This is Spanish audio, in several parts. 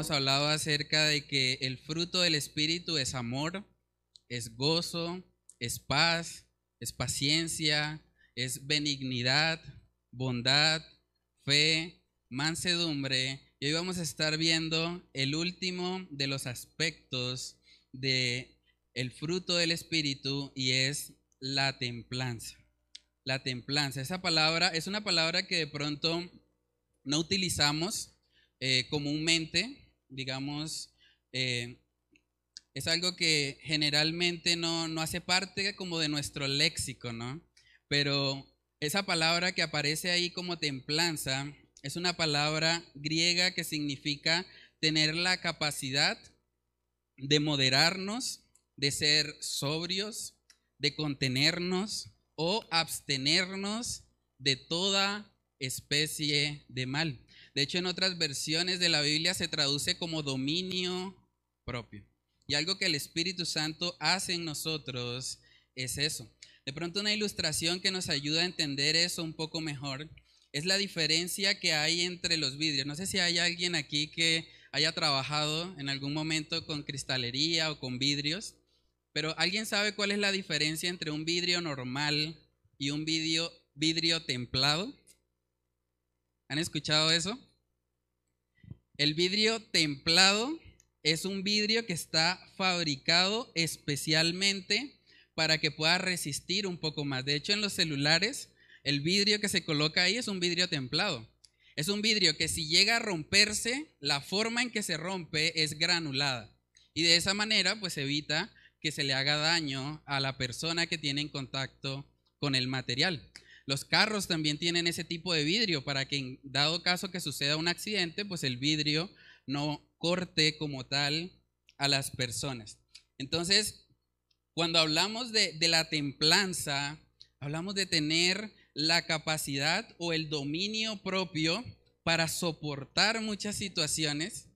hemos hablado acerca de que el fruto del Espíritu es amor, es gozo, es paz, es paciencia, es benignidad, bondad, fe, mansedumbre. Y hoy vamos a estar viendo el último de los aspectos de el fruto del espíritu y es la templanza. La templanza, esa palabra es una palabra que de pronto no utilizamos eh, comúnmente, digamos, eh, es algo que generalmente no, no hace parte como de nuestro léxico, ¿no? Pero esa palabra que aparece ahí como templanza es una palabra griega que significa tener la capacidad de moderarnos, de ser sobrios, de contenernos o abstenernos de toda especie de mal. De hecho, en otras versiones de la Biblia se traduce como dominio propio. Y algo que el Espíritu Santo hace en nosotros es eso. De pronto una ilustración que nos ayuda a entender eso un poco mejor es la diferencia que hay entre los vidrios. No sé si hay alguien aquí que haya trabajado en algún momento con cristalería o con vidrios, pero ¿alguien sabe cuál es la diferencia entre un vidrio normal y un vidrio, vidrio templado? ¿Han escuchado eso? El vidrio templado es un vidrio que está fabricado especialmente para que pueda resistir un poco más. De hecho, en los celulares, el vidrio que se coloca ahí es un vidrio templado. Es un vidrio que si llega a romperse, la forma en que se rompe es granulada. Y de esa manera, pues evita que se le haga daño a la persona que tiene en contacto con el material. Los carros también tienen ese tipo de vidrio para que en dado caso que suceda un accidente, pues el vidrio no corte como tal a las personas. Entonces, cuando hablamos de, la templanza, hablamos de tener la capacidad o el dominio propio para soportar muchas situaciones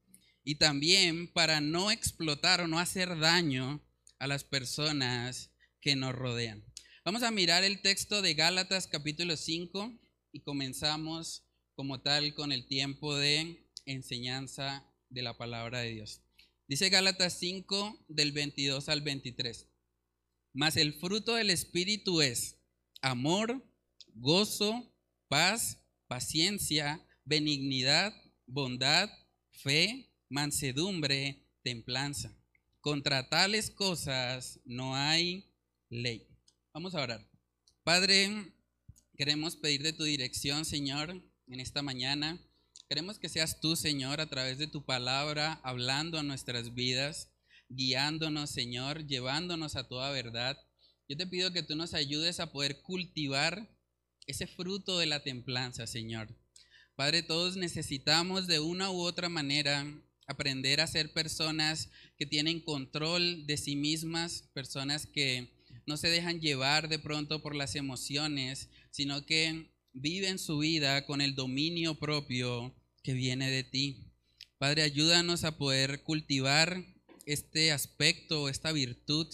y también para no explotar o no hacer daño a las personas que nos rodean. Vamos a mirar el texto de Gálatas capítulo 5 y comenzamos como tal con el tiempo de enseñanza de la palabra de Dios. Dice Gálatas 5 del 22 al 23. Mas el fruto del Espíritu es amor, gozo, paz, paciencia, benignidad, bondad, fe, mansedumbre, templanza. Contra tales cosas no hay ley. Vamos a orar. Padre, queremos pedir de tu dirección, Señor, en esta mañana. Queremos que seas tú, Señor, a través de tu palabra, hablando a nuestras vidas, guiándonos, Señor, llevándonos a toda verdad. Yo te pido que tú nos ayudes a poder cultivar ese fruto de la templanza, Señor. Padre, todos necesitamos de una u otra manera aprender a ser personas que tienen control de sí mismas, personas que no se dejan llevar de pronto por las emociones, sino que viven su vida con el dominio propio que viene de ti. Padre, ayúdanos a poder cultivar este aspecto, esta virtud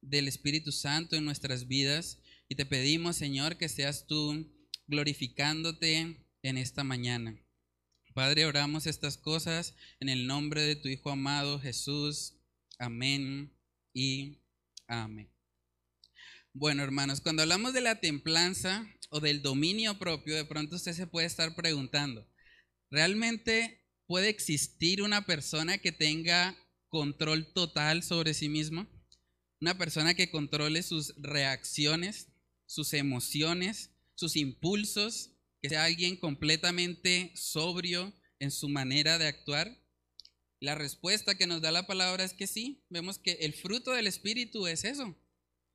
del Espíritu Santo en nuestras vidas y te pedimos, Señor, que seas tú glorificándote en esta mañana. Padre, oramos estas cosas en el nombre de tu Hijo amado Jesús. Amén y amén. Bueno, hermanos, cuando hablamos de la templanza o del dominio propio, de pronto usted se puede estar preguntando, ¿realmente puede existir una persona que tenga control total sobre sí mismo? Una persona que controle sus reacciones, sus emociones, sus impulsos, que sea alguien completamente sobrio en su manera de actuar. La respuesta que nos da la palabra es que sí, vemos que el fruto del Espíritu es eso,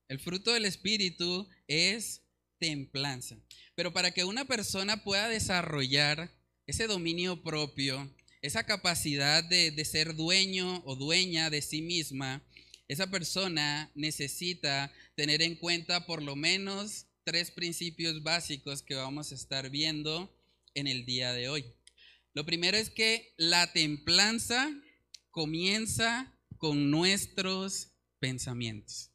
el fruto del Espíritu es templanza. Pero para que una persona pueda desarrollar ese dominio propio, esa capacidad de, de, ser dueño o dueña de sí misma, esa persona necesita tener en cuenta por lo menos tres principios básicos que vamos a estar viendo en el día de hoy. Lo primero es que la templanza comienza con nuestros pensamientos.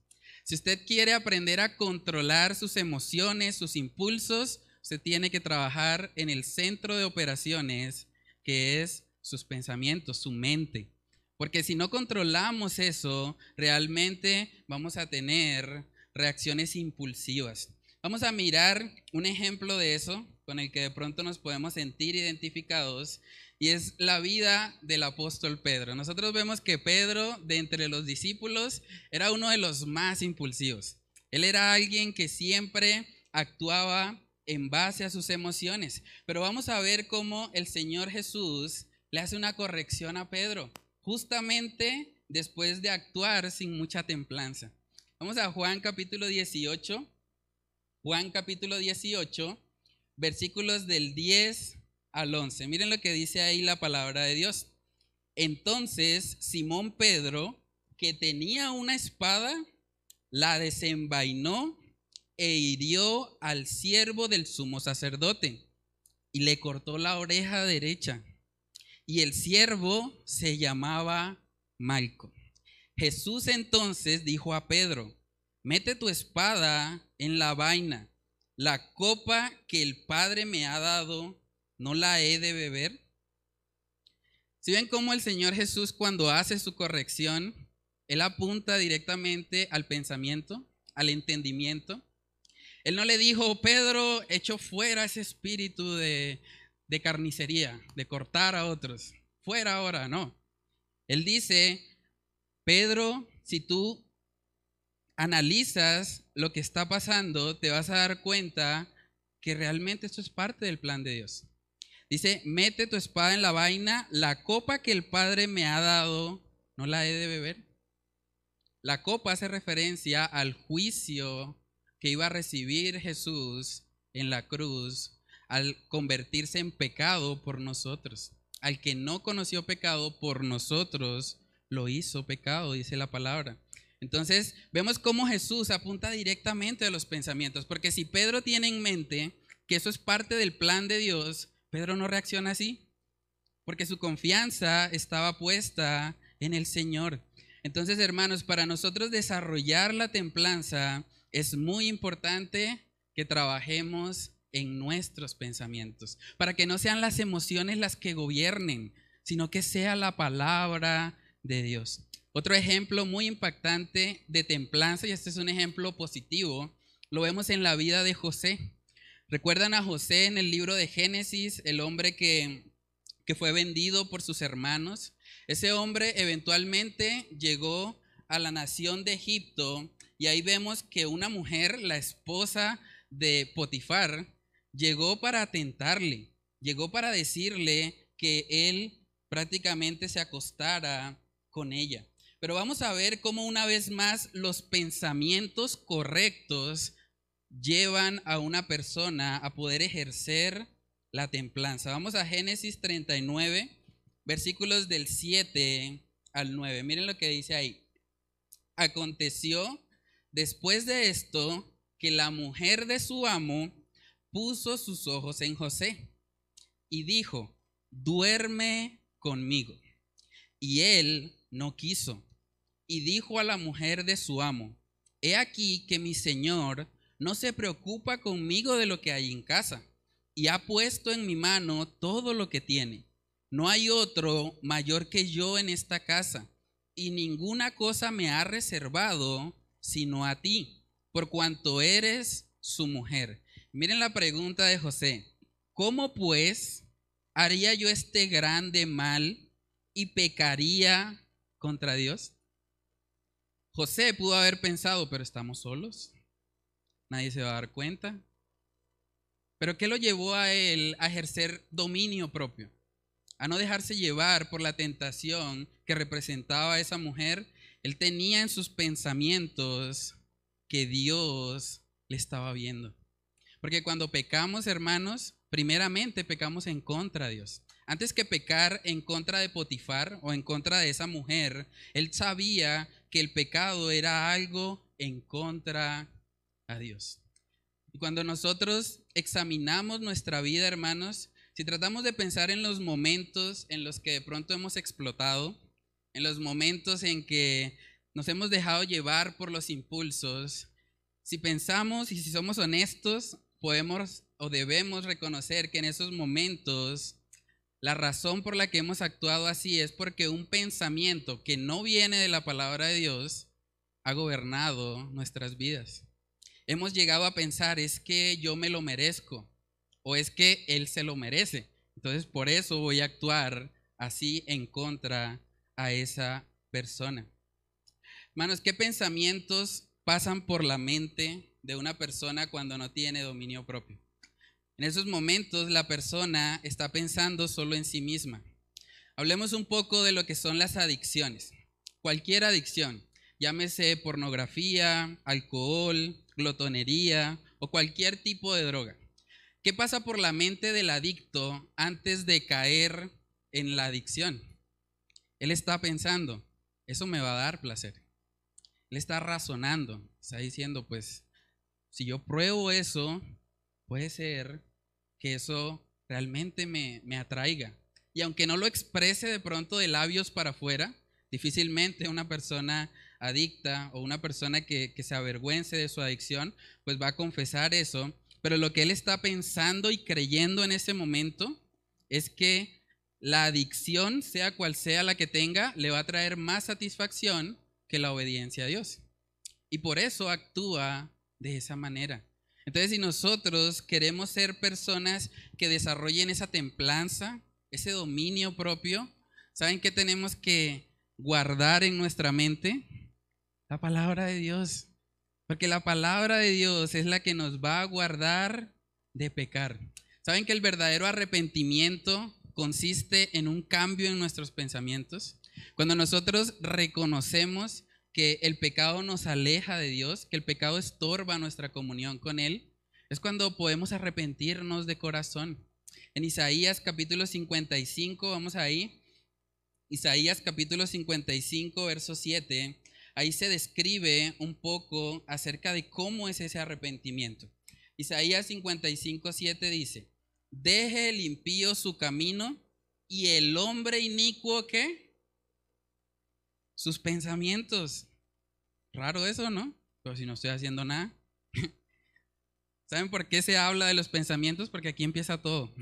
Si usted quiere aprender a controlar sus emociones, sus impulsos, usted tiene que trabajar en el centro de operaciones que es sus pensamientos, su mente. Porque si no controlamos eso, realmente vamos a tener reacciones impulsivas. Vamos a mirar un ejemplo de eso con el que de pronto nos podemos sentir identificados y es la vida del apóstol Pedro. Nosotros vemos que Pedro, de entre los discípulos, era uno de los más impulsivos. Él era alguien que siempre actuaba en base a sus emociones. Pero vamos a ver cómo el Señor Jesús le hace una corrección a Pedro, justamente después de actuar sin mucha templanza. Vamos a Juan capítulo 18. Juan capítulo 18, versículos del 10 al 11. Miren lo que dice ahí la palabra de Dios. Entonces Simón Pedro, que tenía una espada, la desenvainó e hirió al siervo del sumo sacerdote y le cortó la oreja derecha. Y el siervo se llamaba Malco. Jesús entonces dijo a Pedro, mete tu espada en la vaina, la copa que el Padre me ha dado, ¿no la he de beber? Si ven cómo el Señor Jesús cuando hace su corrección, Él apunta directamente al pensamiento, al entendimiento. Él no le dijo, Pedro, echo fuera ese espíritu de, de carnicería, de cortar a otros. Fuera ahora, no. Él dice, Pedro, si tú analizas lo que está pasando, te vas a dar cuenta que realmente esto es parte del plan de Dios. Dice, mete tu espada en la vaina, la copa que el Padre me ha dado, ¿no la he de beber? La copa hace referencia al juicio que iba a recibir Jesús en la cruz al convertirse en pecado por nosotros. Al que no conoció pecado por nosotros, lo hizo pecado, dice la palabra. Entonces, vemos cómo Jesús apunta directamente a los pensamientos, porque si Pedro tiene en mente que eso es parte del plan de Dios, Pedro no reacciona así, porque su confianza estaba puesta en el Señor. Entonces, hermanos, para nosotros desarrollar la templanza es muy importante que trabajemos en nuestros pensamientos, para que no sean las emociones las que gobiernen, sino que sea la palabra de Dios. Otro ejemplo muy impactante de templanza, y este es un ejemplo positivo, lo vemos en la vida de José. ¿Recuerdan a José en el libro de Génesis, el hombre que, que fue vendido por sus hermanos? Ese hombre eventualmente llegó a la nación de Egipto y ahí vemos que una mujer, la esposa de Potifar, llegó para atentarle, llegó para decirle que él prácticamente se acostara con ella. Pero vamos a ver cómo una vez más los pensamientos correctos llevan a una persona a poder ejercer la templanza. Vamos a Génesis 39, versículos del 7 al 9. Miren lo que dice ahí. Aconteció después de esto que la mujer de su amo puso sus ojos en José y dijo, duerme conmigo. Y él no quiso. Y dijo a la mujer de su amo, he aquí que mi señor no se preocupa conmigo de lo que hay en casa, y ha puesto en mi mano todo lo que tiene. No hay otro mayor que yo en esta casa, y ninguna cosa me ha reservado sino a ti, por cuanto eres su mujer. Miren la pregunta de José. ¿Cómo pues haría yo este grande mal y pecaría contra Dios? José pudo haber pensado, pero estamos solos nadie se va a dar cuenta. Pero ¿qué lo llevó a él a ejercer dominio propio? A no dejarse llevar por la tentación que representaba a esa mujer. Él tenía en sus pensamientos que Dios le estaba viendo. Porque cuando pecamos, hermanos, primeramente pecamos en contra de Dios. Antes que pecar en contra de Potifar o en contra de esa mujer, él sabía que el pecado era algo en contra a Dios. Y cuando nosotros examinamos nuestra vida, hermanos, si tratamos de pensar en los momentos en los que de pronto hemos explotado, en los momentos en que nos hemos dejado llevar por los impulsos, si pensamos y si somos honestos, podemos o debemos reconocer que en esos momentos La razón por la que hemos actuado así es porque un pensamiento que no viene de la palabra de Dios ha gobernado nuestras vidas. Hemos llegado a pensar, es que yo me lo merezco o es que Él se lo merece. Entonces por eso voy a actuar así en contra a esa persona. Hermanos, ¿qué pensamientos pasan por la mente de una persona cuando no tiene dominio propio? En esos momentos la persona está pensando solo en sí misma. Hablemos un poco de lo que son las adicciones. Cualquier adicción, llámese pornografía, alcohol, glotonería o cualquier tipo de droga. ¿Qué pasa por la mente del adicto antes de caer en la adicción? Él está pensando, eso me va a dar placer. Él está razonando, está diciendo, pues, si yo pruebo eso, puede ser que eso realmente me, atraiga. Y aunque no lo exprese de pronto de labios para afuera, difícilmente una persona adicta o una persona que, se avergüence de su adicción, pues va a confesar eso. Pero lo que él está pensando y creyendo en ese momento es que la adicción, sea cual sea la que tenga, le va a traer más satisfacción que la obediencia a Dios. Y por eso actúa de esa manera. Entonces, si nosotros queremos ser personas que desarrollen esa templanza, ese dominio propio, ¿saben qué tenemos que guardar en nuestra mente? La palabra de Dios. Porque la palabra de Dios es la que nos va a guardar de pecar. ¿Saben que el verdadero arrepentimiento consiste en un cambio en nuestros pensamientos? Cuando nosotros reconocemos que el pecado nos aleja de Dios, que el pecado estorba nuestra comunión con Él, es cuando podemos arrepentirnos de corazón. En Isaías capítulo 55, vamos ahí. Isaías capítulo 55, verso 7, ahí se describe un poco acerca de cómo es ese arrepentimiento. Isaías 55, 7 dice, deje el impío su camino y el hombre inicuo que sus pensamientos. Raro eso, ¿no? Pero si no estoy haciendo nada. ¿Saben por qué se habla de los pensamientos? Porque aquí empieza todo.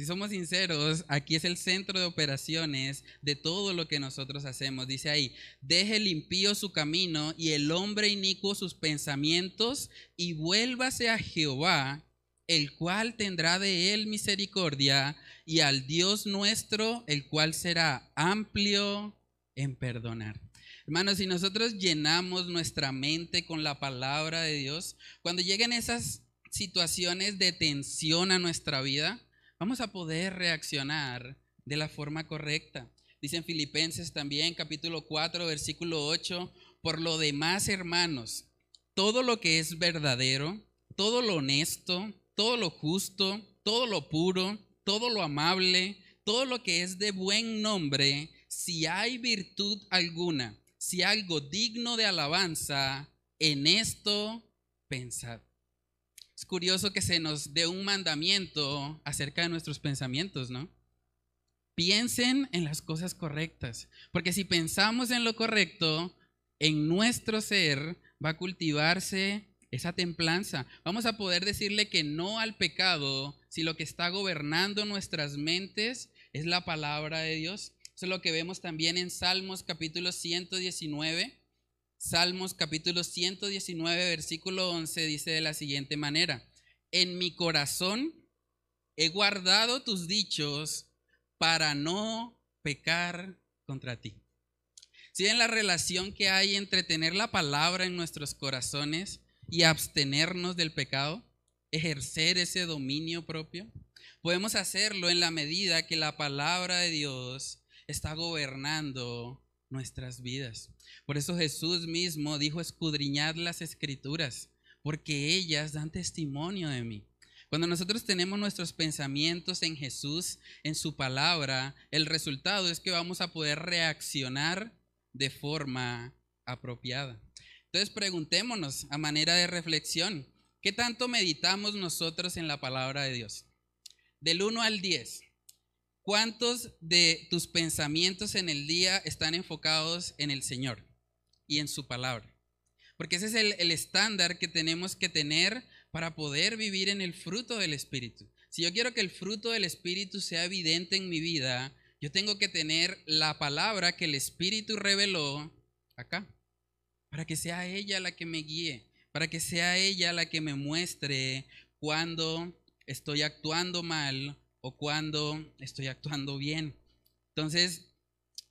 Si somos sinceros, aquí es el centro de operaciones de todo lo que nosotros hacemos. Dice ahí, deje el impío su camino y el hombre inicuo sus pensamientos y vuélvase a Jehová, el cual tendrá de él misericordia, y al Dios nuestro, el cual será amplio en perdonar. Hermanos, si nosotros llenamos nuestra mente con la palabra de Dios, cuando lleguen esas situaciones de tensión a nuestra vida, vamos a poder reaccionar de la forma correcta. Dicen Filipenses también, capítulo 4, versículo 8, por lo demás, hermanos, todo lo que es verdadero, todo lo honesto, todo lo justo, todo lo puro, todo lo amable, todo lo que es de buen nombre, si hay virtud alguna, si algo digno de alabanza, en esto pensad. Es curioso que se nos dé un mandamiento acerca de nuestros pensamientos, ¿no? Piensen en las cosas correctas, porque si pensamos en lo correcto, en nuestro ser va a cultivarse esa templanza. Vamos a poder decirle que no al pecado si lo que está gobernando nuestras mentes es la palabra de Dios. Eso es lo que vemos también en Salmos capítulo 119. Salmos capítulo 119, versículo 11 dice de la siguiente manera, en mi corazón he guardado tus dichos para no pecar contra ti. Si ven la relación que hay entre tener la palabra en nuestros corazones y abstenernos del pecado, ejercer ese dominio propio, podemos hacerlo en la medida que la palabra de Dios está gobernando nuestras vidas. Por eso Jesús mismo dijo, escudriñad las escrituras, porque ellas dan testimonio de mí. Cuando nosotros tenemos nuestros pensamientos en Jesús, en su palabra, el resultado es que vamos a poder reaccionar de forma apropiada. Entonces preguntémonos a manera de reflexión, ¿qué tanto meditamos nosotros en la palabra de Dios? Del 1 al 10. ¿Cuántos de tus pensamientos en el día están enfocados en el Señor y en su palabra? Porque ese es el, estándar que tenemos que tener para poder vivir en el fruto del Espíritu. Si yo quiero que el fruto del Espíritu sea evidente en mi vida, yo tengo que tener la palabra que el Espíritu reveló acá, para que sea ella la que me guíe, para que sea ella la que me muestre cuando estoy actuando mal o cuando estoy actuando bien. Entonces,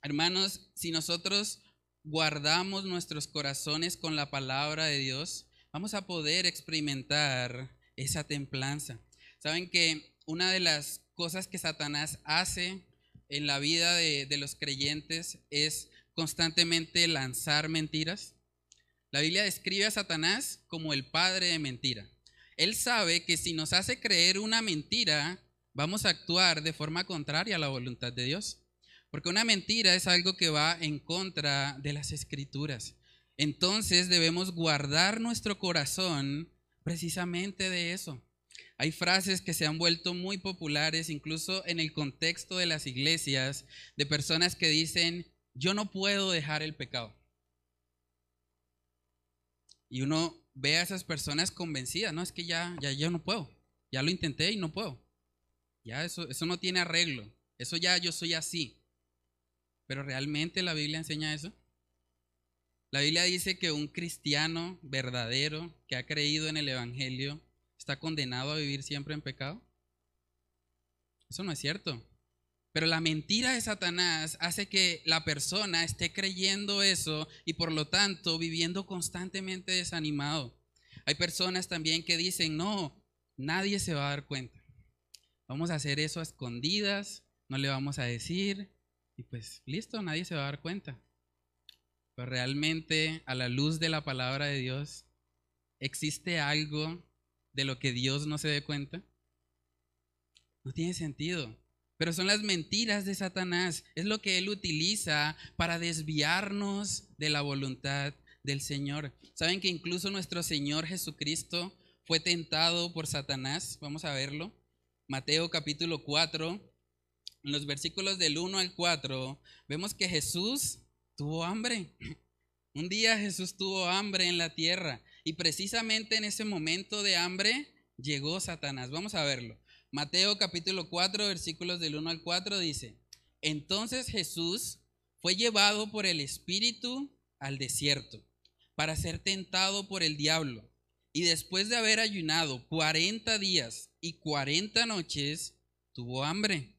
hermanos, si nosotros guardamos nuestros corazones con la palabra de Dios, vamos a poder experimentar esa templanza. Saben que una de las cosas que Satanás hace en la vida de, los creyentes es constantemente lanzar mentiras. La Biblia describe a Satanás como el padre de mentira. Él sabe que si nos hace creer una mentira, vamos a actuar de forma contraria a la voluntad de Dios. Porque una mentira es algo que va en contra de las escrituras. Entonces debemos guardar nuestro corazón precisamente de eso. Hay frases que se han vuelto muy populares, incluso en el contexto de las iglesias, de personas que dicen, yo no puedo dejar el pecado. Y uno ve a esas personas convencidas, no, es que ya, ya yo no puedo, ya lo intenté y no puedo. Ya eso, eso no tiene arreglo, eso ya yo soy así. Pero realmente la Biblia enseña eso. La Biblia dice que un cristiano verdadero que ha creído en el Evangelio está condenado a vivir siempre en pecado. Eso no es cierto. Pero la mentira de Satanás hace que la persona esté creyendo eso y por lo tanto viviendo constantemente desanimado. Hay personas también que dicen, no, nadie se va a dar cuenta. Vamos a hacer eso a escondidas, no le vamos a decir y pues listo, nadie se va a dar cuenta. Pero realmente a la luz de la palabra de Dios, ¿existe algo de lo que Dios no se dé cuenta? No tiene sentido. Pero son las mentiras de Satanás. Es lo que él utiliza para desviarnos de la voluntad del Señor. ¿Saben que incluso nuestro Señor Jesucristo fue tentado por Satanás? Vamos a verlo. Mateo capítulo 4, en los versículos del 1 al 4, vemos que Jesús tuvo hambre. Un día Jesús tuvo hambre en la tierra y precisamente en ese momento de hambre llegó Satanás. Vamos a verlo. Mateo capítulo 4, versículos del 1 al 4 dice, entonces Jesús fue llevado por el Espíritu al desierto para ser tentado por el diablo. Y después de haber ayunado 40 días y 40 noches, tuvo hambre.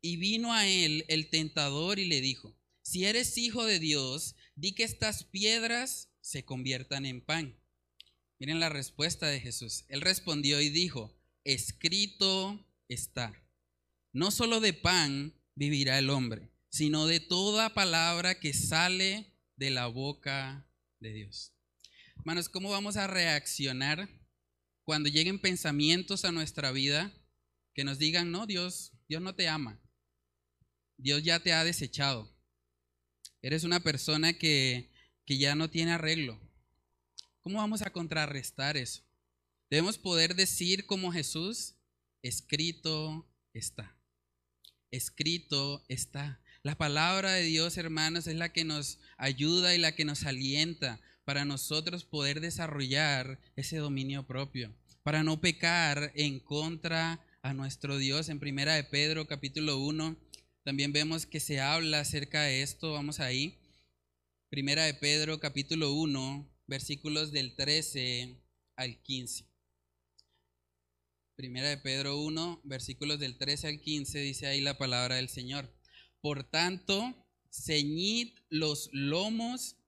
Y vino a él el tentador y le dijo, si eres hijo de Dios, di que estas piedras se conviertan en pan. Miren la respuesta de Jesús. Él respondió y dijo, escrito está. No solo de pan vivirá el hombre, sino de toda palabra que sale de la boca de Dios. Hermanos, ¿cómo vamos a reaccionar cuando lleguen pensamientos a nuestra vida que nos digan, no, Dios, Dios no te ama. Dios ya te ha desechado. Eres una persona que, que ya no tiene arreglo. ¿Cómo vamos a contrarrestar eso? Debemos poder decir como Jesús, escrito está. Escrito está. La palabra de Dios, hermanos, es la que nos ayuda y la que nos alienta para nosotros poder desarrollar ese dominio propio, para no pecar en contra a nuestro Dios. En primera de Pedro capítulo 1 también vemos que se habla acerca de esto, vamos ahí. Primera de Pedro capítulo 1, versículos del 13 al 15. Primera de Pedro 1, versículos del 13 al 15, dice ahí la palabra del Señor. Por tanto, ceñid los lomos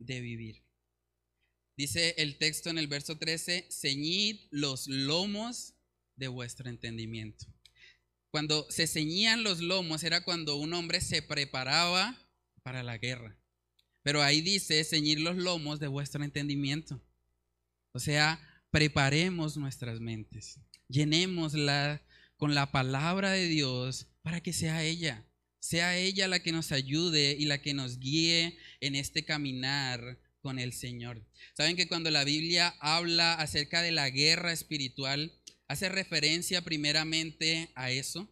de vivir. Dice el texto en el verso 13, ceñid los lomos de vuestro entendimiento. Cuando se ceñían los lomos era cuando un hombre se preparaba para la guerra. Pero ahí dice ceñir los lomos de vuestro entendimiento. O sea, preparemos nuestras mentes llenémosla con la palabra de Dios para que sea ella, sea ella la que nos ayude y la que nos guíe en este caminar con el Señor. Saben que cuando la Biblia habla acerca de la guerra espiritual, hace referencia primeramente a eso,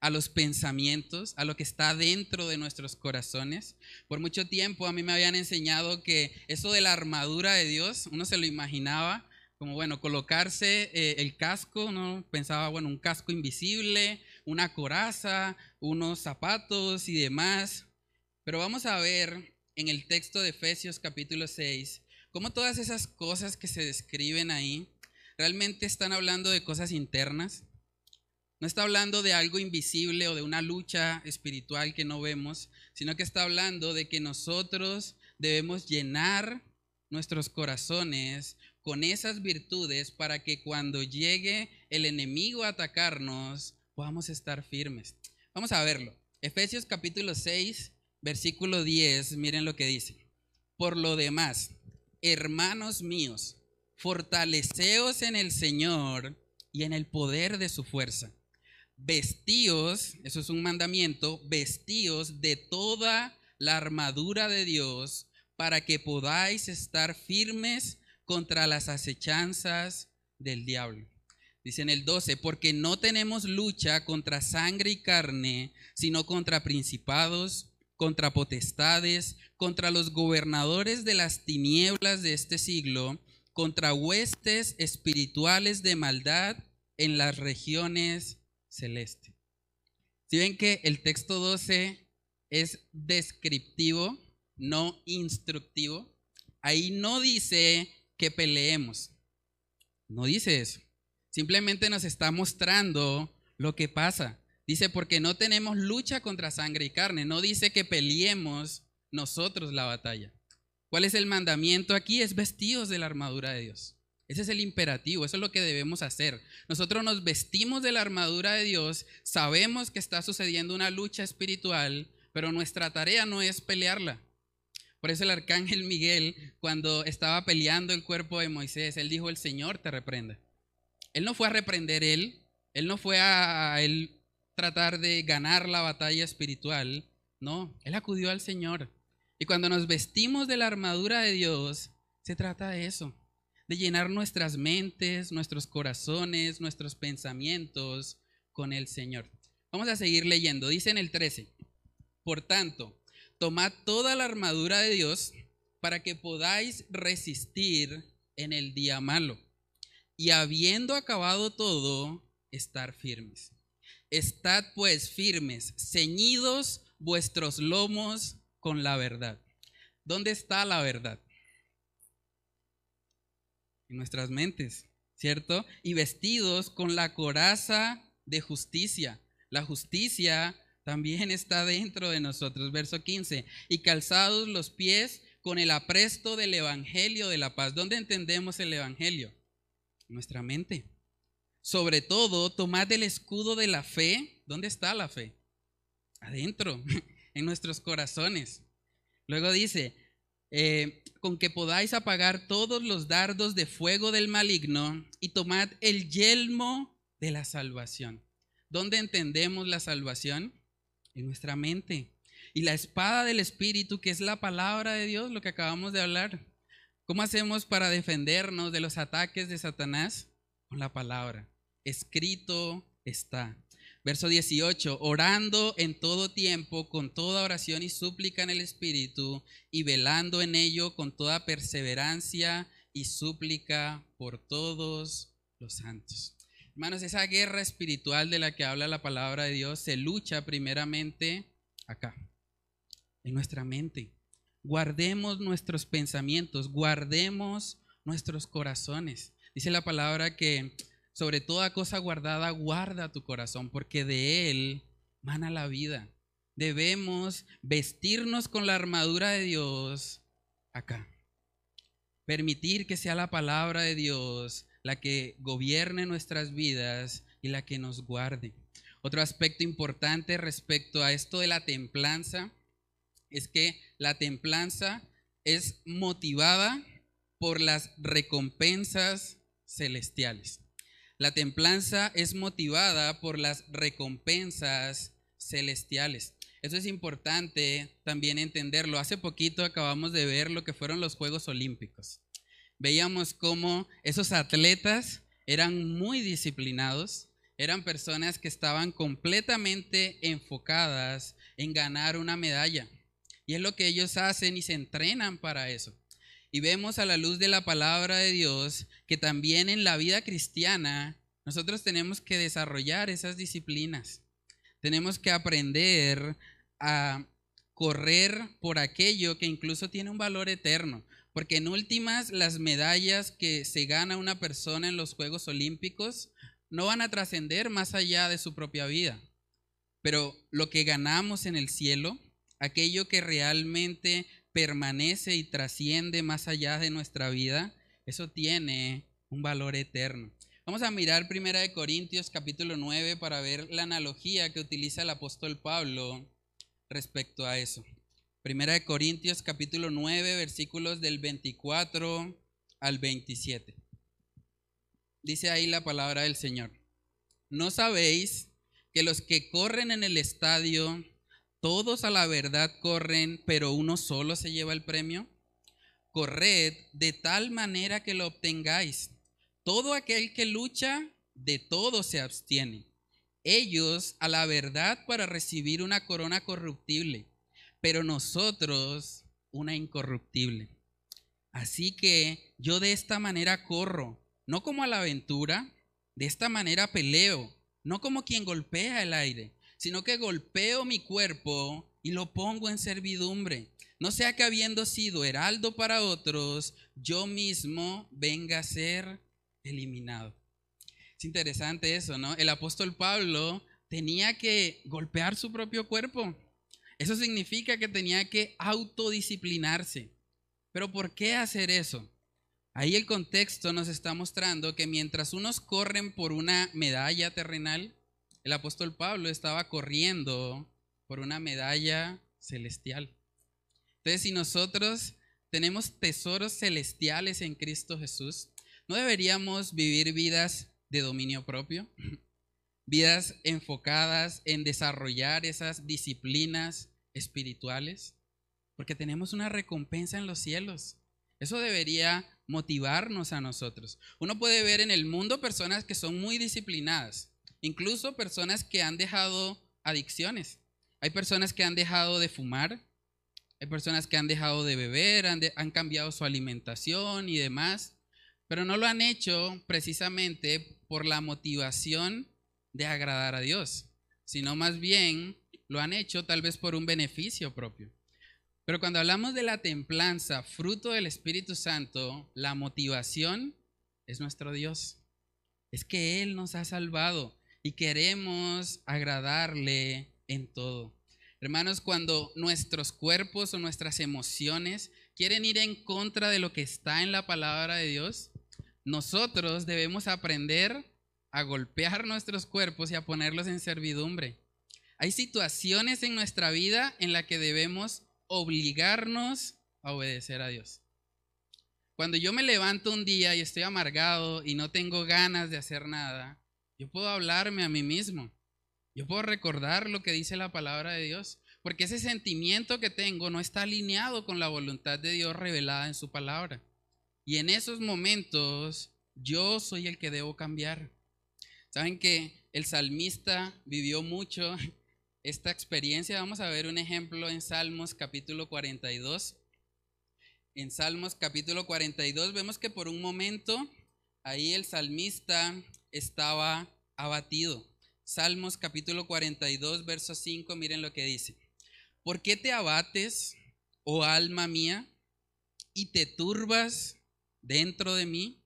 a los pensamientos, a lo que está dentro de nuestros corazones. Por mucho tiempo a mí me habían enseñado que eso de la armadura de Dios, uno se lo imaginaba como, bueno, colocarse eh, el casco, uno pensaba, bueno, un casco invisible, una coraza, unos zapatos y demás. Pero vamos a ver en el texto de Efesios capítulo 6, cómo todas esas cosas que se describen ahí realmente están hablando de cosas internas, no está hablando de algo invisible o de una lucha espiritual que no vemos, sino que está hablando de que nosotros debemos llenar nuestros corazones con esas virtudes para que cuando llegue el enemigo a atacarnos podamos estar firmes. Vamos a verlo. Efesios capítulo 6, versículo 10, miren lo que dice. Por lo demás, hermanos míos, fortaleceos en el Señor y en el poder de su fuerza vestíos, eso es un mandamiento, vestíos de toda la armadura de Dios para que podáis estar firmes contra las acechanzas del diablo. Dice en el 12, porque no tenemos lucha contra sangre y carne, sino contra principados, contra potestades, contra los gobernadores de las tinieblas de este siglo, contra huestes espirituales de maldad en las regiones celeste. Si ven que el texto 12 es descriptivo, no instructivo, ahí no dice que peleemos. No dice eso. Simplemente nos está mostrando lo que pasa. Dice, porque no tenemos lucha contra sangre y carne. No dice que peleemos nosotros la batalla. ¿Cuál es el mandamiento aquí? Es vestidos de la armadura de Dios. Ese es el imperativo, eso es lo que debemos hacer. Nosotros nos vestimos de la armadura de Dios, sabemos que está sucediendo una lucha espiritual, pero nuestra tarea no es pelearla. Por eso el arcángel Miguel, cuando estaba peleando el cuerpo de Moisés, él dijo, el Señor te reprenda. Él no fue a reprender él, él no fue a él tratar de ganar la batalla espiritual, no, él acudió al Señor. Y cuando nos vestimos de la armadura de Dios, se trata de eso de llenar nuestras mentes, nuestros corazones, nuestros pensamientos con el Señor. Vamos a seguir leyendo. Dice en el 13, por tanto, tomad toda la armadura de Dios para que podáis resistir en el día malo. Y habiendo acabado todo, estar firmes. Estad pues firmes, ceñidos vuestros lomos con la verdad. ¿Dónde está la verdad? en nuestras mentes, ¿cierto? Y vestidos con la coraza de justicia. La justicia también está dentro de nosotros. Verso 15. Y calzados los pies con el apresto del Evangelio de la paz. ¿Dónde entendemos el Evangelio? Nuestra mente. Sobre todo, tomad el escudo de la fe. ¿Dónde está la fe? Adentro, en nuestros corazones. Luego dice, eh, con que podáis apagar todos los dardos de fuego del maligno y tomad el yelmo de la salvación. ¿Dónde entendemos la salvación? En nuestra mente. Y la espada del Espíritu, que es la palabra de Dios, lo que acabamos de hablar. ¿Cómo hacemos para defendernos de los ataques de Satanás? Con la palabra. Escrito está. Verso 18, orando en todo tiempo, con toda oración y súplica en el Espíritu, y velando en ello con toda perseverancia y súplica por todos los santos. Hermanos, esa guerra espiritual de la que habla la palabra de Dios se lucha primeramente acá, en nuestra mente. Guardemos nuestros pensamientos, guardemos nuestros corazones. Dice la palabra que sobre toda cosa guardada, guarda tu corazón, porque de él mana la vida. Debemos vestirnos con la armadura de Dios acá. Permitir que sea la palabra de Dios la que gobierne nuestras vidas y la que nos guarde. Otro aspecto importante respecto a esto de la templanza es que la templanza es motivada por las recompensas celestiales. La templanza es motivada por las recompensas celestiales. Eso es importante también entenderlo. Hace poquito acabamos de ver lo que fueron los Juegos Olímpicos. Veíamos cómo esos atletas eran muy disciplinados, eran personas que estaban completamente enfocadas en ganar una medalla. Y es lo que ellos hacen y se entrenan para eso. Y vemos a la luz de la palabra de Dios que también en la vida cristiana nosotros tenemos que desarrollar esas disciplinas. Tenemos que aprender a correr por aquello que incluso tiene un valor eterno. Porque en últimas las medallas que se gana una persona en los Juegos Olímpicos no van a trascender más allá de su propia vida. Pero lo que ganamos en el cielo, aquello que realmente permanece y trasciende más allá de nuestra vida, eso tiene un valor eterno. Vamos a mirar Primera de Corintios capítulo 9 para ver la analogía que utiliza el apóstol Pablo respecto a eso. Primera de Corintios capítulo 9 versículos del 24 al 27. Dice ahí la palabra del Señor. ¿No sabéis que los que corren en el estadio todos a la verdad corren, pero uno solo se lleva el premio. Corred de tal manera que lo obtengáis. Todo aquel que lucha, de todo se abstiene. Ellos a la verdad para recibir una corona corruptible, pero nosotros una incorruptible. Así que yo de esta manera corro, no como a la aventura, de esta manera peleo, no como quien golpea el aire sino que golpeo mi cuerpo y lo pongo en servidumbre. No sea que habiendo sido heraldo para otros, yo mismo venga a ser eliminado. Es interesante eso, ¿no? El apóstol Pablo tenía que golpear su propio cuerpo. Eso significa que tenía que autodisciplinarse. Pero ¿por qué hacer eso? Ahí el contexto nos está mostrando que mientras unos corren por una medalla terrenal, el apóstol Pablo estaba corriendo por una medalla celestial. Entonces, si nosotros tenemos tesoros celestiales en Cristo Jesús, ¿no deberíamos vivir vidas de dominio propio? Vidas enfocadas en desarrollar esas disciplinas espirituales, porque tenemos una recompensa en los cielos. Eso debería motivarnos a nosotros. Uno puede ver en el mundo personas que son muy disciplinadas, Incluso personas que han dejado adicciones. Hay personas que han dejado de fumar, hay personas que han dejado de beber, han, han cambiado su alimentación y demás, pero no lo han hecho precisamente por la motivación de agradar a Dios, sino más bien lo han hecho tal vez por un beneficio propio. Pero cuando hablamos de la templanza, fruto del Espíritu Santo, la motivación es nuestro Dios. Es que Él nos ha salvado y queremos agradarle en todo. Hermanos, cuando nuestros cuerpos o nuestras emociones quieren ir en contra de lo que está en la palabra de Dios, nosotros debemos aprender a golpear nuestros cuerpos y a ponerlos en servidumbre. Hay situaciones en nuestra vida en las que debemos obligarnos a obedecer a Dios. Cuando yo me levanto un día y estoy amargado y no tengo ganas de hacer nada, yo puedo hablarme a mí mismo. Yo puedo recordar lo que dice la palabra de Dios. Porque ese sentimiento que tengo no está alineado con la voluntad de Dios revelada en su palabra. Y en esos momentos yo soy el que debo cambiar. Saben que el salmista vivió mucho esta experiencia. Vamos a ver un ejemplo en Salmos capítulo 42. En Salmos capítulo 42 vemos que por un momento ahí el salmista estaba abatido. Salmos capítulo 42, verso 5, miren lo que dice. ¿Por qué te abates, oh alma mía, y te turbas dentro de mí?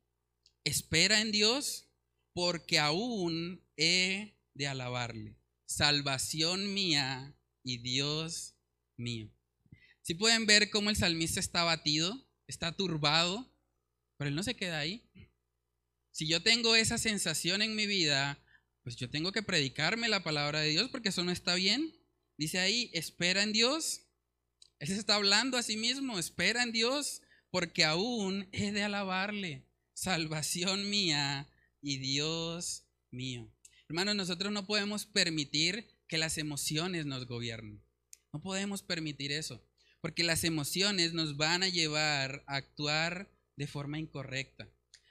Espera en Dios, porque aún he de alabarle. Salvación mía y Dios mío. Si pueden ver cómo el salmista está abatido, está turbado, pero él no se queda ahí. Si yo tengo esa sensación en mi vida, pues yo tengo que predicarme la palabra de Dios porque eso no está bien. Dice ahí, espera en Dios. Él se está hablando a sí mismo, espera en Dios porque aún he de alabarle. Salvación mía y Dios mío. Hermanos, nosotros no podemos permitir que las emociones nos gobiernen. No podemos permitir eso, porque las emociones nos van a llevar a actuar de forma incorrecta.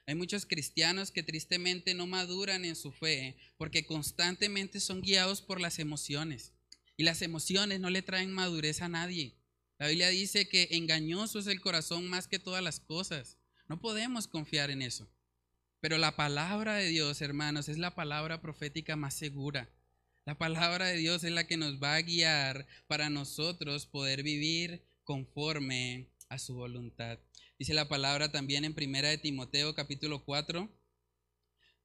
Hay muchos cristianos que tristemente no maduran en su fe porque constantemente son guiados por las emociones. Y las emociones no le traen madurez a nadie. La Biblia dice que engañoso es el corazón más que todas las cosas. No podemos confiar en eso. Pero la palabra de Dios, hermanos, es la palabra profética más segura. La palabra de Dios es la que nos va a guiar para nosotros poder vivir conforme a su voluntad. Dice la palabra también en Primera de Timoteo capítulo 4.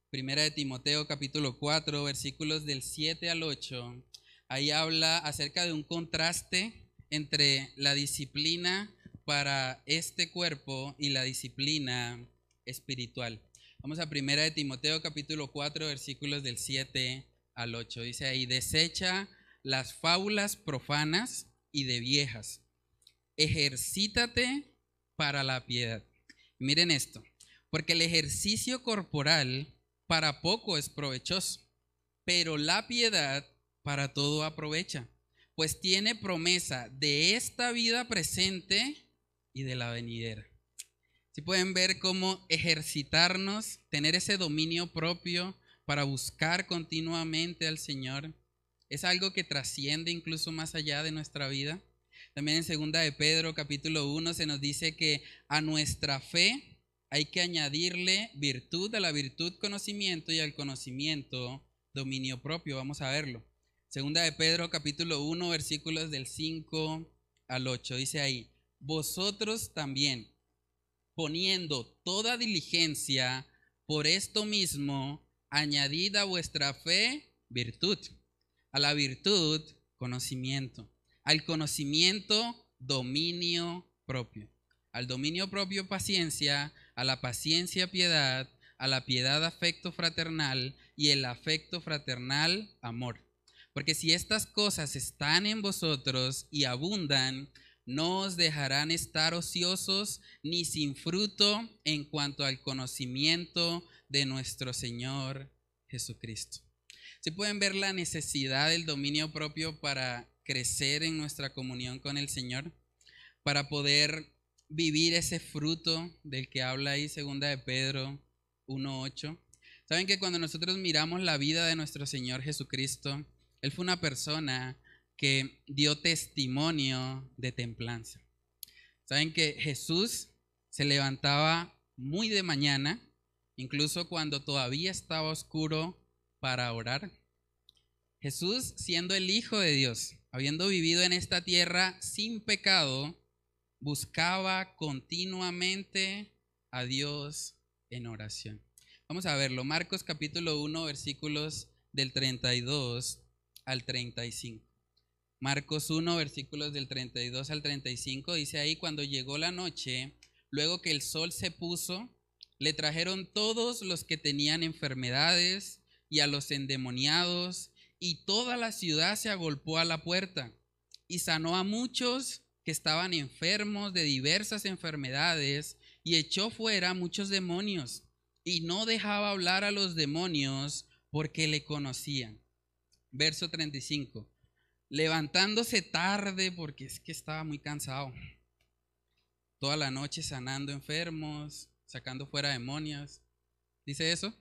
Primera de Timoteo capítulo 4, versículos del 7 al 8. Ahí habla acerca de un contraste entre la disciplina para este cuerpo y la disciplina espiritual. Vamos a Primera de Timoteo capítulo 4, versículos del 7 al 8. Dice ahí, desecha las fábulas profanas y de viejas. Ejercítate para la piedad. Miren esto, porque el ejercicio corporal para poco es provechoso, pero la piedad para todo aprovecha, pues tiene promesa de esta vida presente y de la venidera. Si pueden ver cómo ejercitarnos, tener ese dominio propio para buscar continuamente al Señor, es algo que trasciende incluso más allá de nuestra vida. También en segunda de Pedro capítulo 1 se nos dice que a nuestra fe hay que añadirle virtud, a la virtud conocimiento y al conocimiento dominio propio. Vamos a verlo. Segunda de Pedro capítulo 1 versículos del 5 al 8 dice ahí, vosotros también poniendo toda diligencia por esto mismo, añadid a vuestra fe virtud, a la virtud conocimiento al conocimiento, dominio propio. Al dominio propio, paciencia, a la paciencia, piedad, a la piedad, afecto fraternal y el afecto fraternal, amor. Porque si estas cosas están en vosotros y abundan, no os dejarán estar ociosos ni sin fruto en cuanto al conocimiento de nuestro Señor Jesucristo. Si pueden ver la necesidad del dominio propio para crecer en nuestra comunión con el Señor, para poder vivir ese fruto del que habla ahí segunda de Pedro 1.8. Saben que cuando nosotros miramos la vida de nuestro Señor Jesucristo, Él fue una persona que dio testimonio de templanza. Saben que Jesús se levantaba muy de mañana, incluso cuando todavía estaba oscuro, para orar. Jesús, siendo el Hijo de Dios, habiendo vivido en esta tierra sin pecado, buscaba continuamente a Dios en oración. Vamos a verlo. Marcos capítulo 1, versículos del 32 al 35. Marcos 1, versículos del 32 al 35, dice ahí, cuando llegó la noche, luego que el sol se puso, le trajeron todos los que tenían enfermedades y a los endemoniados y toda la ciudad se agolpó a la puerta y sanó a muchos que estaban enfermos de diversas enfermedades y echó fuera muchos demonios y no dejaba hablar a los demonios porque le conocían. Verso 35. Levantándose tarde porque es que estaba muy cansado. Toda la noche sanando enfermos, sacando fuera demonios. ¿Dice eso?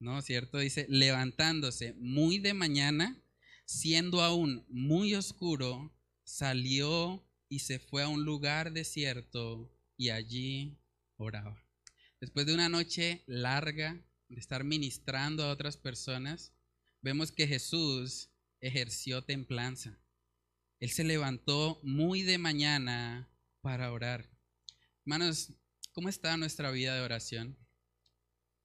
¿No? ¿Cierto? Dice, levantándose muy de mañana, siendo aún muy oscuro, salió y se fue a un lugar desierto y allí oraba. Después de una noche larga de estar ministrando a otras personas, vemos que Jesús ejerció templanza. Él se levantó muy de mañana para orar. Hermanos, ¿cómo está nuestra vida de oración?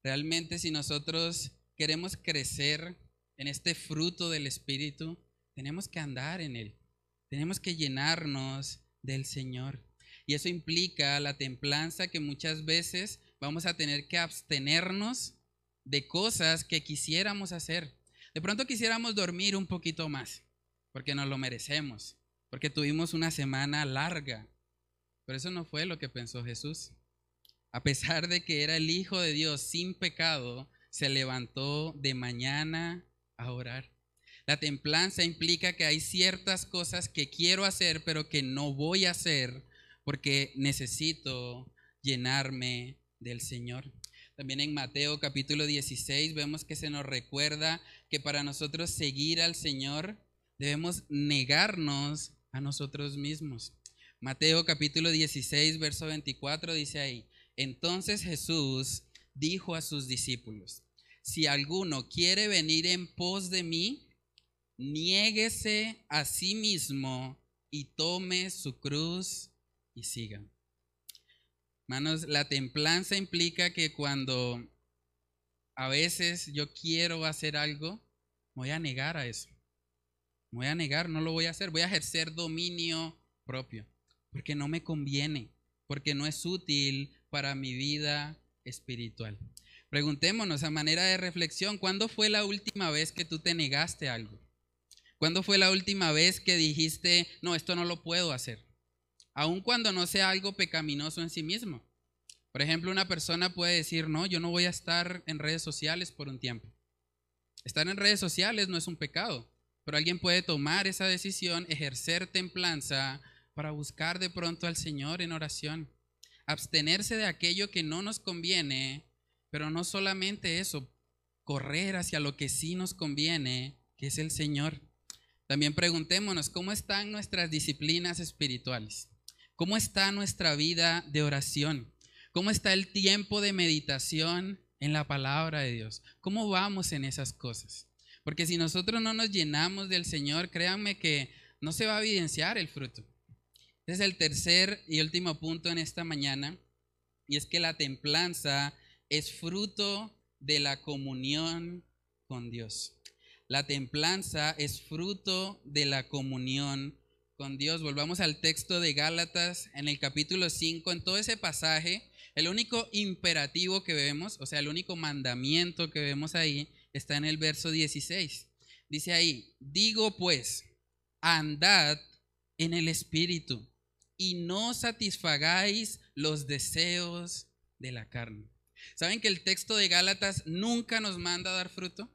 Realmente si nosotros queremos crecer en este fruto del Espíritu, tenemos que andar en él. Tenemos que llenarnos del Señor. Y eso implica la templanza que muchas veces vamos a tener que abstenernos de cosas que quisiéramos hacer. De pronto quisiéramos dormir un poquito más, porque nos lo merecemos, porque tuvimos una semana larga. Pero eso no fue lo que pensó Jesús. A pesar de que era el Hijo de Dios sin pecado, se levantó de mañana a orar. La templanza implica que hay ciertas cosas que quiero hacer, pero que no voy a hacer porque necesito llenarme del Señor. También en Mateo capítulo 16 vemos que se nos recuerda que para nosotros seguir al Señor debemos negarnos a nosotros mismos. Mateo capítulo 16, verso 24 dice ahí, entonces Jesús dijo a sus discípulos, si alguno quiere venir en pos de mí, niéguese a sí mismo y tome su cruz y siga. Hermanos, la templanza implica que cuando a veces yo quiero hacer algo, voy a negar a eso. voy a negar, no lo voy a hacer. Voy a ejercer dominio propio. Porque no me conviene. Porque no es útil para mi vida espiritual. Preguntémonos a manera de reflexión, ¿cuándo fue la última vez que tú te negaste algo? ¿Cuándo fue la última vez que dijiste, no, esto no lo puedo hacer? aun cuando no sea algo pecaminoso en sí mismo. Por ejemplo, una persona puede decir, no, yo no voy a estar en redes sociales por un tiempo. Estar en redes sociales no es un pecado, pero alguien puede tomar esa decisión, ejercer templanza para buscar de pronto al Señor en oración. Abstenerse de aquello que no nos conviene, pero no solamente eso, correr hacia lo que sí nos conviene, que es el Señor. También preguntémonos, ¿cómo están nuestras disciplinas espirituales? ¿Cómo está nuestra vida de oración? ¿Cómo está el tiempo de meditación en la palabra de Dios? ¿Cómo vamos en esas cosas? Porque si nosotros no nos llenamos del Señor, créanme que no se va a evidenciar el fruto. Ese es el tercer y último punto en esta mañana, y es que la templanza es fruto de la comunión con Dios. La templanza es fruto de la comunión con Dios. Volvamos al texto de Gálatas en el capítulo 5. En todo ese pasaje, el único imperativo que vemos, o sea, el único mandamiento que vemos ahí, está en el verso 16. Dice ahí, digo pues, andad en el Espíritu y no satisfagáis los deseos de la carne. ¿Saben que el texto de Gálatas nunca nos manda dar fruto?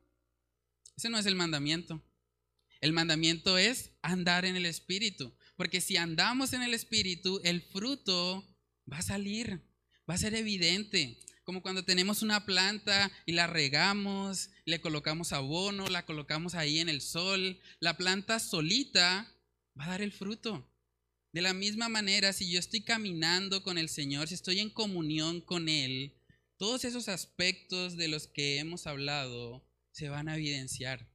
Ese no es el mandamiento. El mandamiento es andar en el Espíritu, porque si andamos en el Espíritu, el fruto va a salir, va a ser evidente. Como cuando tenemos una planta y la regamos, le colocamos abono, la colocamos ahí en el sol, la planta solita va a dar el fruto. De la misma manera, si yo estoy caminando con el Señor, si estoy en comunión con Él, todos esos aspectos de los que hemos hablado se van a evidenciar.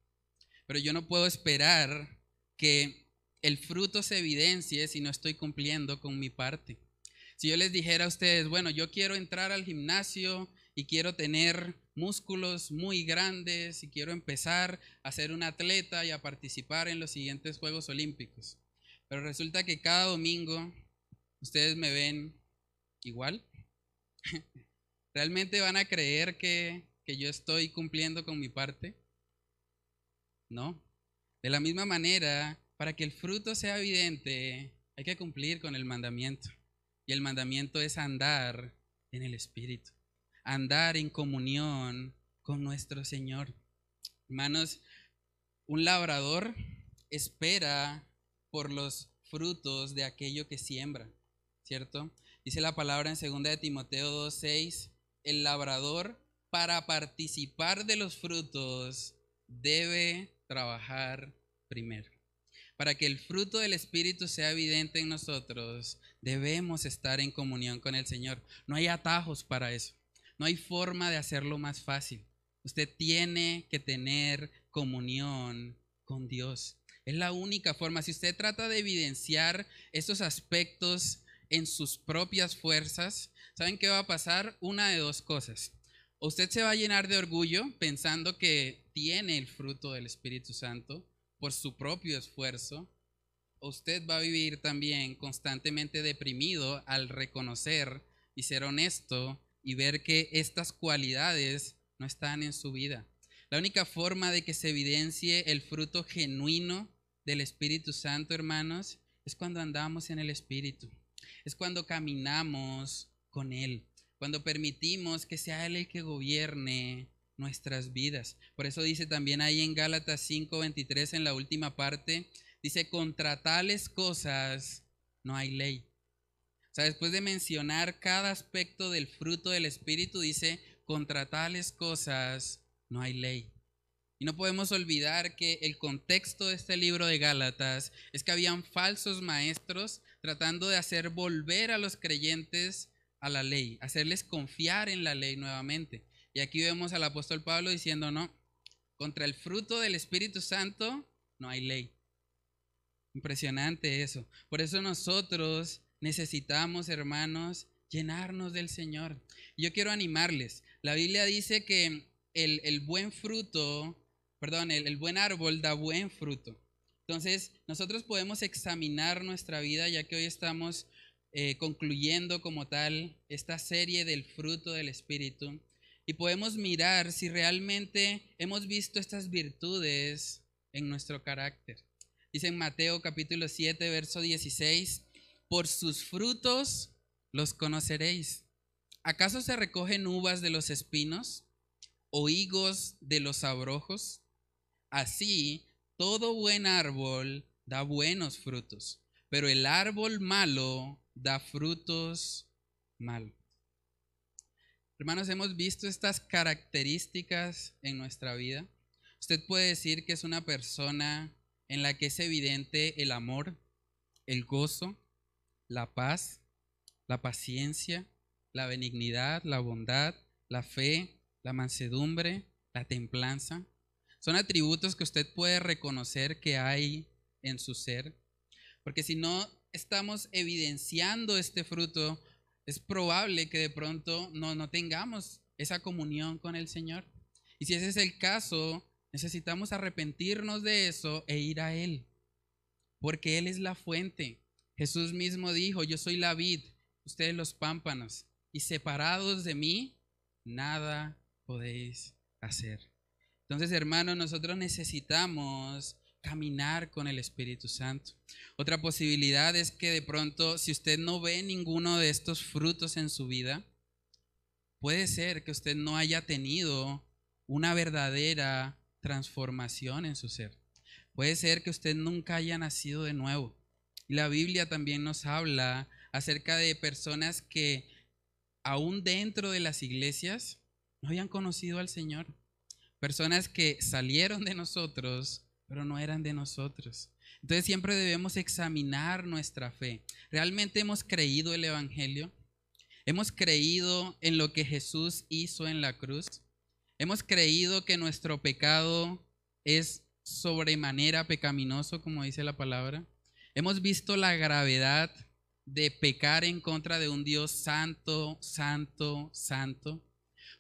Pero yo no puedo esperar que el fruto se evidencie si no estoy cumpliendo con mi parte. Si yo les dijera a ustedes, bueno, yo quiero entrar al gimnasio y quiero tener músculos muy grandes y quiero empezar a ser un atleta y a participar en los siguientes Juegos Olímpicos. Pero resulta que cada domingo ustedes me ven igual. ¿Realmente van a creer que, que yo estoy cumpliendo con mi parte? No. De la misma manera, para que el fruto sea evidente, hay que cumplir con el mandamiento. Y el mandamiento es andar en el Espíritu, andar en comunión con nuestro Señor. Hermanos, un labrador espera por los frutos de aquello que siembra, ¿cierto? Dice la palabra en 2 de Timoteo 2:6, el labrador para participar de los frutos debe trabajar primero. Para que el fruto del Espíritu sea evidente en nosotros, debemos estar en comunión con el Señor. No hay atajos para eso. No hay forma de hacerlo más fácil. Usted tiene que tener comunión con Dios. Es la única forma. Si usted trata de evidenciar esos aspectos en sus propias fuerzas, ¿saben qué va a pasar? Una de dos cosas. Usted se va a llenar de orgullo pensando que tiene el fruto del Espíritu Santo por su propio esfuerzo, usted va a vivir también constantemente deprimido al reconocer y ser honesto y ver que estas cualidades no están en su vida. La única forma de que se evidencie el fruto genuino del Espíritu Santo, hermanos, es cuando andamos en el Espíritu. Es cuando caminamos con Él cuando permitimos que sea Él el que gobierne nuestras vidas. Por eso dice también ahí en Gálatas 5:23 en la última parte, dice, contra tales cosas no hay ley. O sea, después de mencionar cada aspecto del fruto del Espíritu, dice, contra tales cosas no hay ley. Y no podemos olvidar que el contexto de este libro de Gálatas es que habían falsos maestros tratando de hacer volver a los creyentes a la ley, hacerles confiar en la ley nuevamente. Y aquí vemos al apóstol Pablo diciendo, no, contra el fruto del Espíritu Santo no hay ley. Impresionante eso. Por eso nosotros necesitamos, hermanos, llenarnos del Señor. Yo quiero animarles. La Biblia dice que el, buen fruto, perdón, el, buen árbol da buen fruto. Entonces, nosotros podemos examinar nuestra vida, ya que hoy estamos eh, concluyendo como tal esta serie del fruto del Espíritu, y podemos mirar si realmente hemos visto estas virtudes en nuestro carácter. Dice en Mateo capítulo 7, verso 16, por sus frutos los conoceréis. ¿Acaso se recogen uvas de los espinos o higos de los abrojos? Así, todo buen árbol da buenos frutos, pero el árbol malo da frutos malos. Hermanos, hemos visto estas características en nuestra vida. Usted puede decir que es una persona en la que es evidente el amor, el gozo, la paz, la paciencia, la benignidad, la bondad, la fe, la mansedumbre, la templanza. Son atributos que usted puede reconocer que hay en su ser. Porque si no estamos evidenciando este fruto, es probable que de pronto no, no tengamos esa comunión con el Señor. Y si ese es el caso, necesitamos arrepentirnos de eso e ir a Él. Porque Él es la fuente. Jesús mismo dijo, yo soy la vid, ustedes los pámpanos, y separados de mí, nada podéis hacer. Entonces, hermanos, nosotros necesitamos caminar con el Espíritu Santo. Otra posibilidad es que de pronto, si usted no ve ninguno de estos frutos en su vida, puede ser que usted no haya tenido una verdadera transformación en su ser. Puede ser que usted nunca haya nacido de nuevo. Y la Biblia también nos habla acerca de personas que aún dentro de las iglesias no habían conocido al Señor. Personas que salieron de nosotros, pero no eran de nosotros. Entonces siempre debemos examinar nuestra fe. ¿Realmente hemos creído el Evangelio? ¿Hemos creído en lo que Jesús hizo en la cruz? ¿Hemos creído que nuestro pecado es sobremanera pecaminoso, como dice la palabra? ¿Hemos visto la gravedad de pecar en contra de un Dios santo, santo, santo?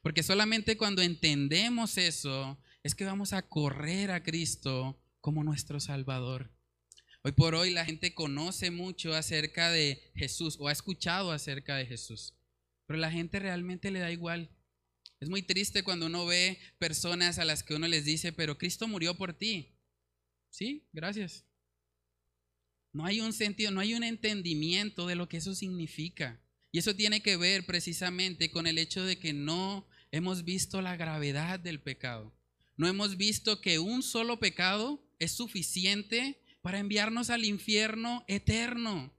Porque solamente cuando entendemos eso es que vamos a correr a Cristo como nuestro Salvador. Hoy por hoy la gente conoce mucho acerca de Jesús o ha escuchado acerca de Jesús, pero la gente realmente le da igual. Es muy triste cuando uno ve personas a las que uno les dice, pero Cristo murió por ti. Sí, gracias. No hay un sentido, no hay un entendimiento de lo que eso significa. Y eso tiene que ver precisamente con el hecho de que no hemos visto la gravedad del pecado. No hemos visto que un solo pecado es suficiente para enviarnos al infierno eterno.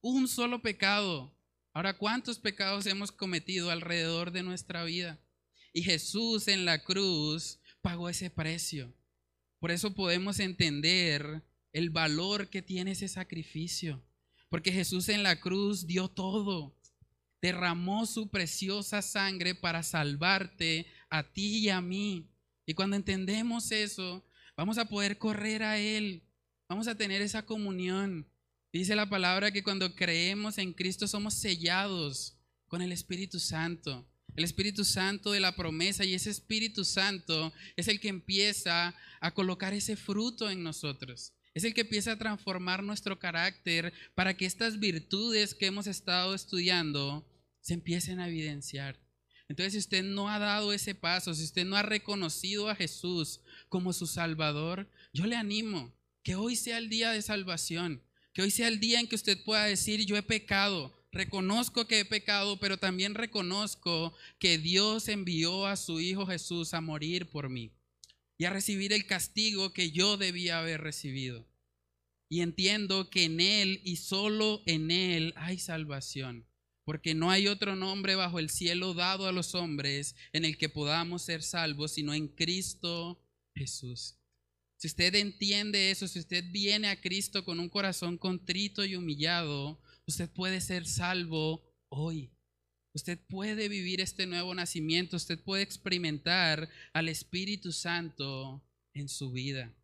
Un solo pecado. Ahora, ¿cuántos pecados hemos cometido alrededor de nuestra vida? Y Jesús en la cruz pagó ese precio. Por eso podemos entender el valor que tiene ese sacrificio. Porque Jesús en la cruz dio todo derramó su preciosa sangre para salvarte a ti y a mí. Y cuando entendemos eso, vamos a poder correr a Él, vamos a tener esa comunión. Dice la palabra que cuando creemos en Cristo somos sellados con el Espíritu Santo. El Espíritu Santo de la promesa y ese Espíritu Santo es el que empieza a colocar ese fruto en nosotros. Es el que empieza a transformar nuestro carácter para que estas virtudes que hemos estado estudiando se empiecen a evidenciar. Entonces, si usted no ha dado ese paso, si usted no ha reconocido a Jesús como su Salvador, yo le animo que hoy sea el día de salvación, que hoy sea el día en que usted pueda decir, yo he pecado, reconozco que he pecado, pero también reconozco que Dios envió a su Hijo Jesús a morir por mí y a recibir el castigo que yo debía haber recibido. Y entiendo que en Él y solo en Él hay salvación, porque no hay otro nombre bajo el cielo dado a los hombres en el que podamos ser salvos, sino en Cristo Jesús. Si usted entiende eso, si usted viene a Cristo con un corazón contrito y humillado, usted puede ser salvo hoy. Usted puede vivir este nuevo nacimiento, usted puede experimentar al Espíritu Santo en su vida.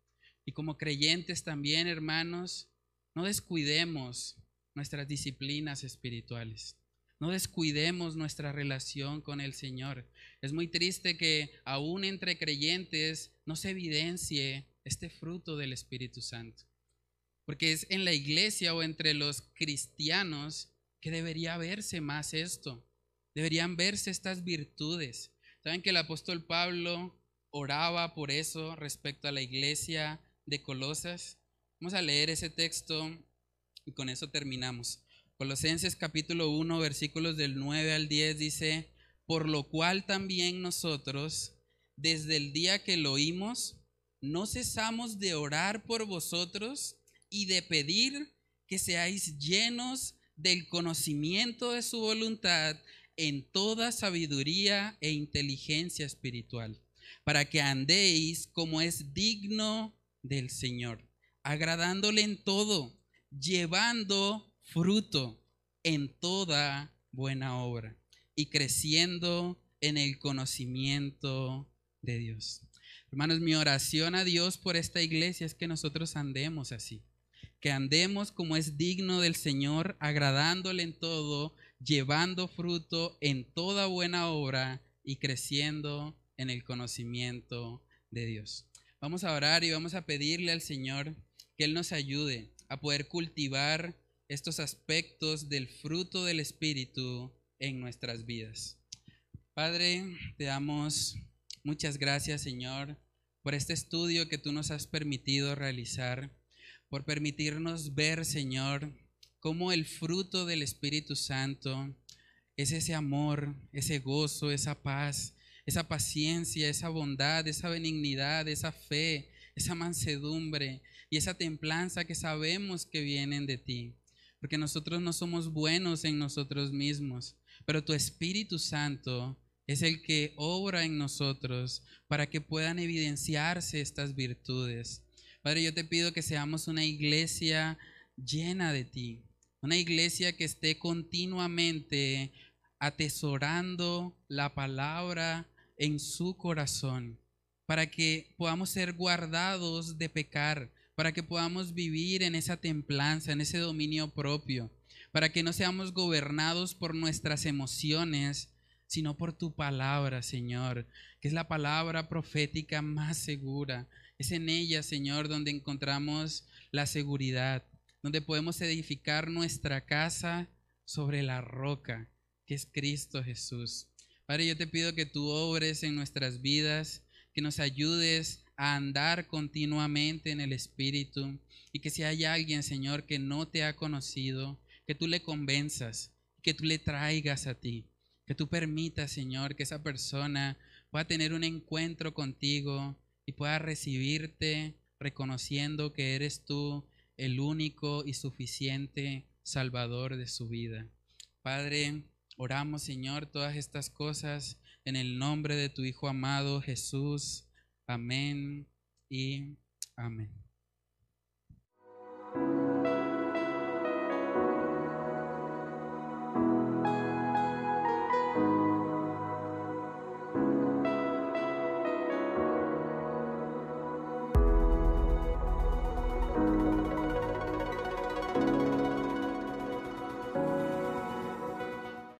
Y como creyentes también, hermanos, no descuidemos nuestras disciplinas espirituales. No descuidemos nuestra relación con el Señor. Es muy triste que aún entre creyentes no se evidencie este fruto del Espíritu Santo. Porque es en la iglesia o entre los cristianos que debería verse más esto. Deberían verse estas virtudes. Saben que el apóstol Pablo oraba por eso respecto a la iglesia de Colosas. Vamos a leer ese texto y con eso terminamos. Colosenses capítulo 1, versículos del 9 al 10 dice, por lo cual también nosotros, desde el día que lo oímos, no cesamos de orar por vosotros y de pedir que seáis llenos del conocimiento de su voluntad en toda sabiduría e inteligencia espiritual, para que andéis como es digno del Señor, agradándole en todo, llevando fruto en toda buena obra y creciendo en el conocimiento de Dios. Hermanos, mi oración a Dios por esta iglesia es que nosotros andemos así, que andemos como es digno del Señor, agradándole en todo, llevando fruto en toda buena obra y creciendo en el conocimiento de Dios. Vamos a orar y vamos a pedirle al Señor que Él nos ayude a poder cultivar estos aspectos del fruto del Espíritu en nuestras vidas. Padre, te damos muchas gracias, Señor, por este estudio que tú nos has permitido realizar, por permitirnos ver, Señor, cómo el fruto del Espíritu Santo es ese amor, ese gozo, esa paz, esa paciencia, esa bondad, esa benignidad, esa fe, esa mansedumbre y esa templanza que sabemos que vienen de ti porque nosotros no somos buenos en nosotros mismos, pero tu Espíritu Santo es el que obra en nosotros para que puedan evidenciarse estas virtudes. Padre, yo te pido que seamos una iglesia llena de ti, una iglesia que esté continuamente atesorando la palabra en su corazón, para que podamos ser guardados de pecar, para que podamos vivir en esa templanza, en ese dominio propio, para que no seamos gobernados por nuestras emociones, sino por tu palabra, Señor, que es la palabra profética más segura. Es en ella, Señor, donde encontramos la seguridad, donde podemos edificar nuestra casa sobre la roca, que es Cristo Jesús. Padre, yo te pido que tú obres en nuestras vidas, que nos ayudes a andar continuamente en el Espíritu y que si hay alguien, Señor, que no te ha conocido, que tú le convenzas, que tú le traigas a ti, que tú permitas, Señor, que esa persona pueda tener un encuentro contigo y pueda recibirte reconociendo que eres tú el único y suficiente Salvador de su vida. Padre, oramos, Señor, todas estas cosas en el nombre de tu Hijo amado Jesús. Amén y amén.